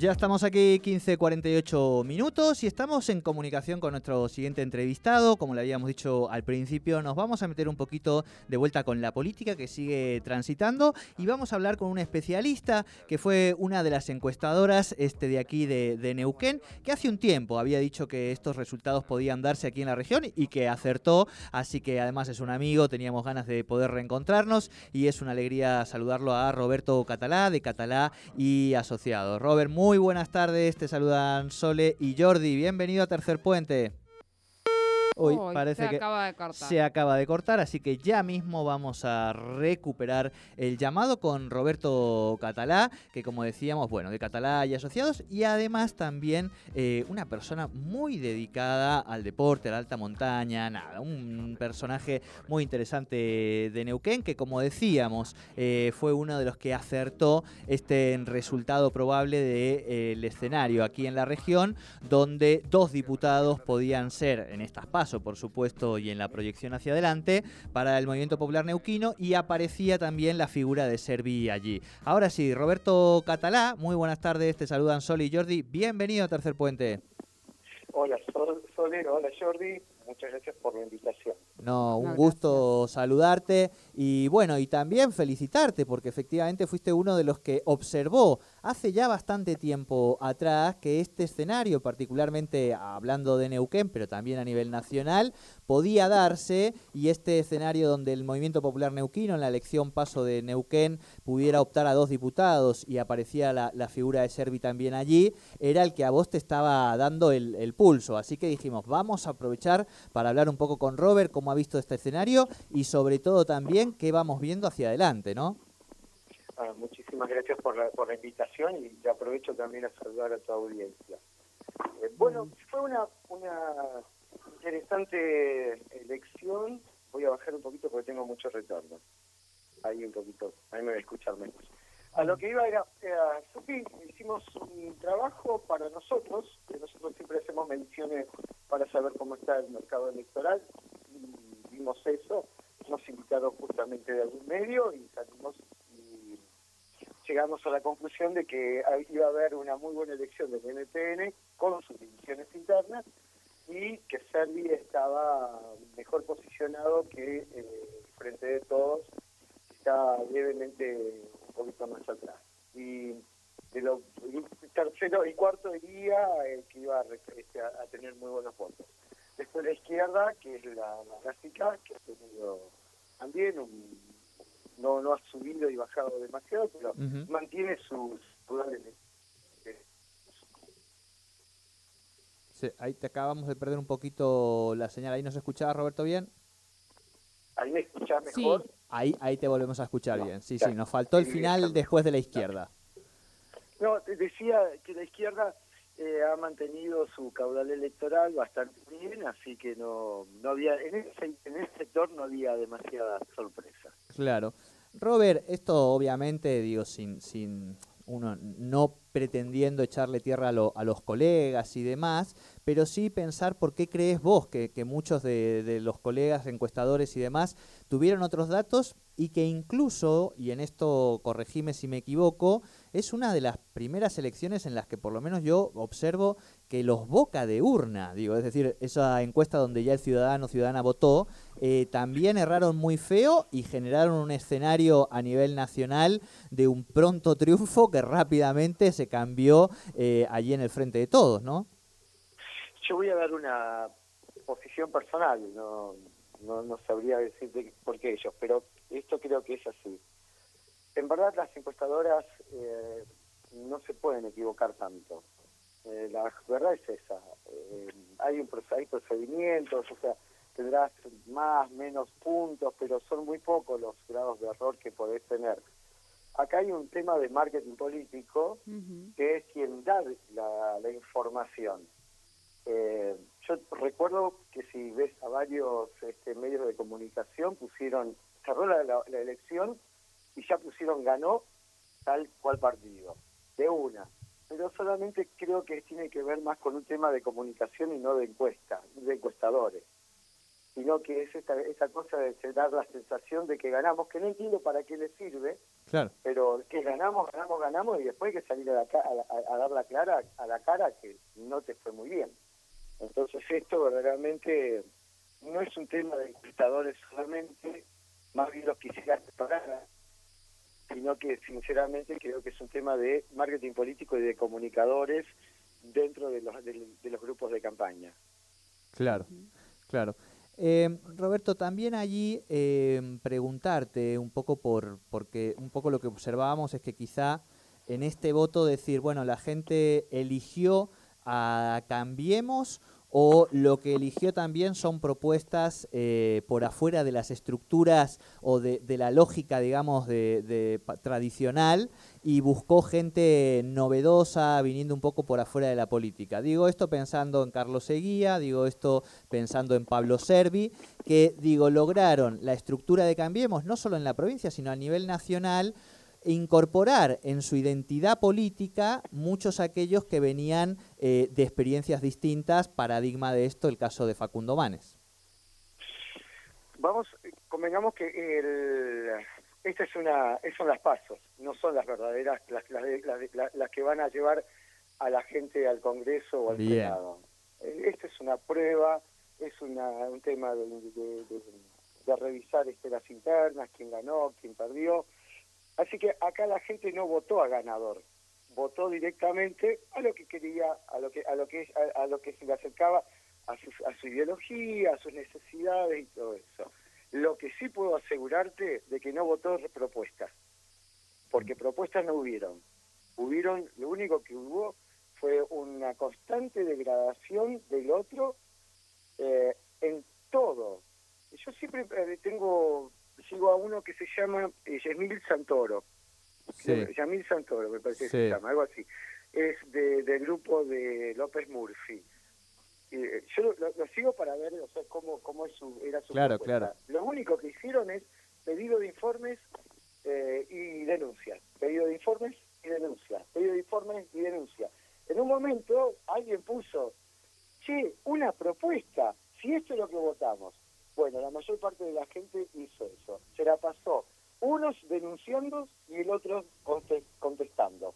Ya estamos aquí 15.48 minutos y estamos en comunicación con nuestro siguiente entrevistado. Como le habíamos dicho al principio, nos vamos a meter un poquito de vuelta con la política que sigue transitando y vamos a hablar con un especialista que fue una de las encuestadoras este, de aquí de, de Neuquén, que hace un tiempo había dicho que estos resultados podían darse aquí en la región y que acertó. Así que además es un amigo, teníamos ganas de poder reencontrarnos y es una alegría saludarlo a Roberto Catalá de Catalá y Asociados. Robert, muy muy buenas tardes, te saludan Sole y Jordi. Bienvenido a Tercer Puente. Hoy parece se que acaba de cortar. se acaba de cortar, así que ya mismo vamos a recuperar el llamado con Roberto Catalá, que como decíamos, bueno, de Catalá y asociados, y además también eh, una persona muy dedicada al deporte, a la alta montaña, nada, un personaje muy interesante de Neuquén, que como decíamos, eh, fue uno de los que acertó este resultado probable del escenario aquí en la región, donde dos diputados podían ser en estas pasos por supuesto, y en la proyección hacia adelante para el movimiento popular neuquino y aparecía también la figura de Servi allí. Ahora sí, Roberto Catalá, muy buenas tardes, te saludan Sol y Jordi, bienvenido a Tercer Puente. Hola Sol, hola Jordi, muchas gracias por la invitación. No, un gusto saludarte y bueno, y también felicitarte porque efectivamente fuiste uno de los que observó hace ya bastante tiempo atrás que este escenario, particularmente hablando de Neuquén, pero también a nivel nacional, podía darse y este escenario donde el Movimiento Popular Neuquino en la elección paso de Neuquén pudiera optar a dos diputados y aparecía la, figura de Servi también allí, era el que a vos te estaba dando el, el pulso. Así que dijimos, vamos a aprovechar para hablar un poco con Robert, cómo ha visto este escenario y sobre todo también qué vamos viendo hacia adelante, ¿no? Ah, muchísimas gracias por la, por la invitación y aprovecho también a saludar a tu audiencia. Eh, bueno, mm. fue una, una interesante elección. Voy a bajar un poquito porque tengo mucho retorno. Ahí un poquito, ahí me voy a escuchar menos. A lo que iba era, era hicimos un trabajo para nosotros, que nosotros siempre hacemos menciones para saber cómo está el mercado electoral, eso, nos invitaron justamente de algún medio y salimos y llegamos a la conclusión de que iba a haber una muy buena elección del NPN con sus divisiones internas y que Servi estaba mejor posicionado que eh, frente de todos, está levemente un poquito más atrás. Y de lo tercero y cuarto día eh, que iba este, a, a, tener muy buenos votos. Después la izquierda, que es la, clásica, que ha tenido también un, no, no ha subido y bajado demasiado, pero mantiene sus sí, ahí te acabamos de perder un poquito la señal. ¿Ahí nos escuchaba, Roberto, bien? ¿Ahí me escuchás mejor? Ahí, ahí te volvemos a escuchar bien. Sí, sí, nos faltó el final después de la izquierda. No, decía que la izquierda eh, ha mantenido su caudal electoral bastante bien, así que no, no había en ese, en ese sector no había demasiada sorpresa. Claro. Robert, esto obviamente, digo, sin, sin uno no pretendiendo echarle tierra a, los colegas y demás, pero sí pensar por qué crees vos que, muchos de, de, los colegas encuestadores y demás tuvieron otros datos y que incluso, y en esto corregime si me equivoco, es una de las primeras elecciones en las que por lo menos yo observo que los boca de urna, digo, es decir, esa encuesta donde ya el ciudadano ciudadana votó, eh, también erraron muy feo y generaron un escenario a nivel nacional de un pronto triunfo que rápidamente se cambió eh, allí en el frente de todos, ¿no? Yo voy a dar una posición personal, no, no, no sabría decirte por qué ellos, pero esto creo que es así. En verdad las encuestadoras eh, no se pueden equivocar tanto. Eh, la verdad es esa. Eh, hay, un, hay procedimientos, o sea, tendrás más, menos puntos, pero son muy pocos los grados de error que podés tener. Acá hay un tema de marketing político que es quien da la, la información. Eh, yo recuerdo que si ves a varios este, medios de comunicación pusieron, cerró la, la, elección y ya pusieron ganó tal cual partido, de una. pero solamente creo que tiene que ver más con un tema de comunicación y no de encuesta, de encuestadores, sino que es esta, esta cosa de dar la sensación de que ganamos, que no entiendo para qué le sirve, claro. pero que ganamos, ganamos, ganamos y después hay que salir a, a, dar la clara a la cara que no te fue muy bien. Entonces esto verdaderamente no es un tema de encuestadores solamente, más bien los quisiera separar sino que sinceramente creo que es un tema de marketing político y de comunicadores dentro de los, de, los grupos de campaña. Claro, claro. Eh, Roberto, también allí eh, preguntarte un poco por, porque un poco lo que observábamos es que quizá en este voto decir, bueno, la gente eligió a Cambiemos o lo que eligió también son propuestas eh, por afuera de las estructuras o de, la lógica, digamos, de, tradicional y buscó gente novedosa viniendo un poco por afuera de la política. Digo esto pensando en Carlos Seguía, digo esto pensando en Pablo Servi, que digo lograron la estructura de Cambiemos no solo en la provincia, sino a nivel nacional incorporar en su identidad política muchos aquellos que venían eh, de experiencias distintas, paradigma de esto el caso de Facundo Manes. Vamos, convengamos que el, esta es una, son las pasos, no son las verdaderas, las, las, que van a llevar a la gente al Congreso o al Senado. Eh, esta es una prueba, es una, un tema de, de revisar este, las internas, quién ganó, quién perdió, Así que acá la gente no votó a ganador, votó directamente a lo que quería, a lo que a lo que a, lo que se le acercaba a su, a su ideología, a sus necesidades y todo eso. Lo que sí puedo asegurarte de que no votó propuestas, porque propuestas no hubieron. Hubieron, lo único que hubo fue una constante degradación del otro eh, en todo. Yo siempre eh, tengo sigo a uno que se llama eh, Santoro. Yamil Santoro, me parece que se llama, algo así. Es de, del grupo de López Murphy. Eh, yo lo, sigo para ver o sea, cómo, cómo es su, era su claro, claro. Lo único que hicieron es pedido de informes eh, y denuncia. Pedido de informes y denuncia. Pedido de informes y denuncia. En un momento alguien puso, che, una propuesta, si esto es lo que votamos, bueno, la mayor parte de la gente hizo eso. Se la pasó unos denunciando y el otro contestando.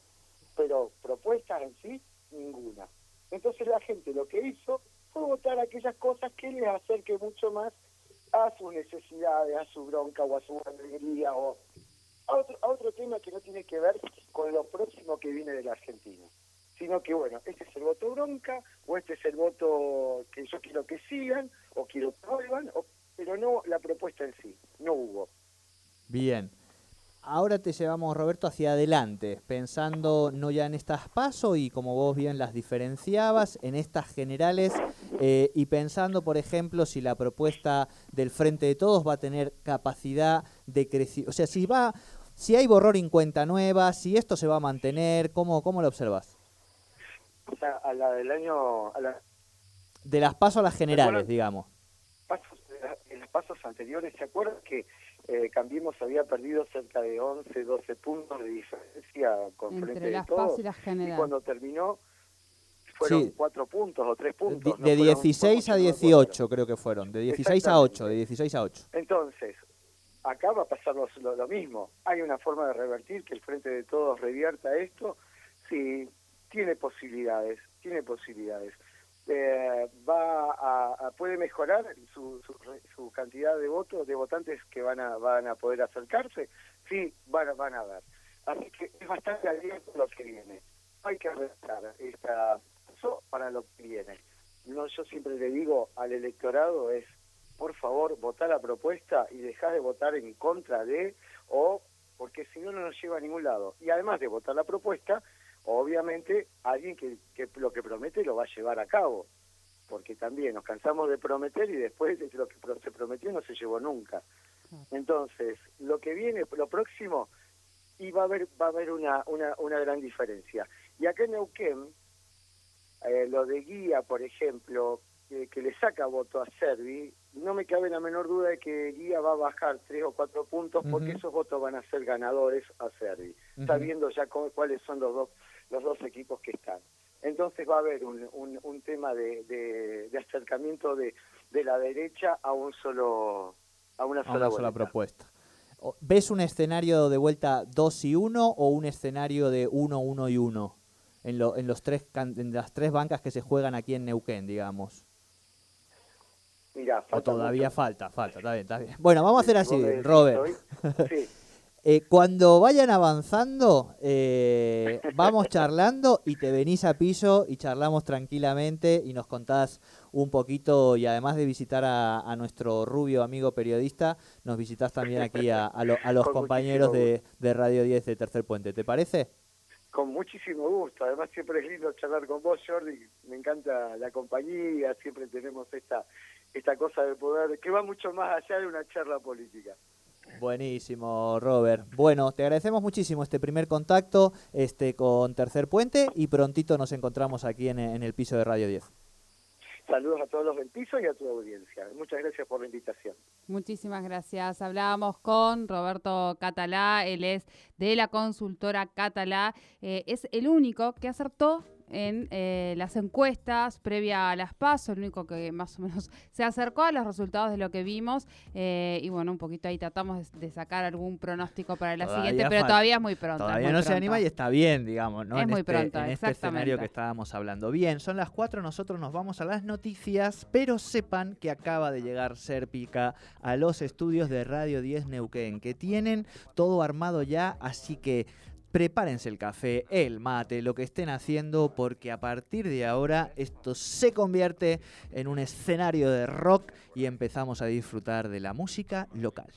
Pero propuestas en sí, ninguna. Entonces la gente lo que hizo fue votar aquellas cosas que les acerque mucho más a sus necesidades, a su bronca o a su alegría o a otro, a otro tema que no tiene que ver con lo próximo que viene de la Argentina sino que bueno, este es el voto bronca, o este es el voto que yo quiero que sigan, o quiero que vuelvan, o pero no la propuesta en sí, no hubo. Bien. Ahora te llevamos, Roberto, hacia adelante, pensando no ya en estas pasos y como vos bien las diferenciabas, en estas generales eh, y pensando, por ejemplo, si la propuesta del Frente de Todos va a tener capacidad de crecer, o sea, si va, si hay borror en cuenta nueva, si esto se va a mantener, ¿cómo, cómo lo observas? O sea, a la del año... De las pasos a las generales, digamos pasos anteriores, ¿se acuerdan que eh, Cambiemos había perdido cerca de 11, 12 puntos de diferencia con Entre frente las de todos? Y, las y cuando terminó fueron 4 puntos o 3 puntos. De, 16 a 18 creo que fueron, de 16 a 8, de 16 a 8. Entonces, acá va a pasar lo, lo, mismo. Hay una forma de revertir que el Frente de Todos revierta esto. Sí, tiene posibilidades, tiene posibilidades. Eh, va a, puede mejorar su, su, cantidad de votos, de votantes que van a, van a poder acercarse, sí, van, van a ver. Así que es bastante abierto lo que viene. hay que restar esta para lo que viene. No, yo siempre le digo al electorado es, por favor, votar la propuesta y dejar de votar en contra de, o porque si no, no nos lleva a ningún lado. Y además de votar la propuesta, obviamente alguien que, lo que promete lo va a llevar a cabo, porque también nos cansamos de prometer y después lo que se prometió no se llevó nunca. Entonces, lo que viene, lo próximo, y va a haber, va a haber una, una, una gran diferencia. Y acá en Neuquén, eh, lo de Guía, por ejemplo, que le saca voto a Servi, no me cabe la menor duda de que Guía va a bajar tres o cuatro puntos porque esos votos van a ser ganadores a Servi. Está viendo ya cuáles son los dos los dos equipos que están. Entonces va a haber un, un, tema de, de, acercamiento de, de, la derecha a un solo a una sola, sola propuesta. ¿Ves un escenario de vuelta 2 y 1 o un escenario de 1, 1 y 1 en, lo, en, los tres, en las tres bancas que se juegan aquí en Neuquén, digamos? Mira, o todavía falta, falta, está bien, está bien. Bueno, vamos a hacer así, Robert. Sí. Eh, cuando vayan avanzando, eh, vamos charlando y te venís a piso y charlamos tranquilamente y nos contás un poquito y además de visitar a, nuestro rubio amigo periodista, nos visitas también aquí a, los compañeros de, Radio 10 de Tercer Puente. ¿Te parece? Con muchísimo gusto. Además siempre es lindo charlar con vos, Jordi. Me encanta la compañía. Siempre tenemos esta, esta cosa de poder que va mucho más allá de una charla política. Buenísimo, Robert. Bueno, te agradecemos muchísimo este primer contacto este, con Tercer Puente y prontito nos encontramos aquí en, en el piso de Radio 10. Saludos a todos los del piso y a tu audiencia. Muchas gracias por la invitación. Muchísimas gracias. Hablábamos con Roberto Catalá, él es de la consultora Catalá. Eh, es el único que acertó en eh, las encuestas previa a las PASO, el único que más o menos se acercó a los resultados de lo que vimos. Eh, y bueno, un poquito ahí tratamos de, sacar algún pronóstico para la siguiente, pero todavía es muy pronto. Todavía no se anima y está bien, digamos, ¿no? Es muy este, pronto, en este escenario que estábamos hablando. Bien, son las cuatro, nosotros nos vamos a las noticias, pero sepan que acaba de llegar Serpica a los estudios de Radio 10 Neuquén, que tienen todo armado ya, así que prepárense el café, el mate, lo que estén haciendo, porque a partir de ahora esto se convierte en un escenario de rock y empezamos a disfrutar de la música local.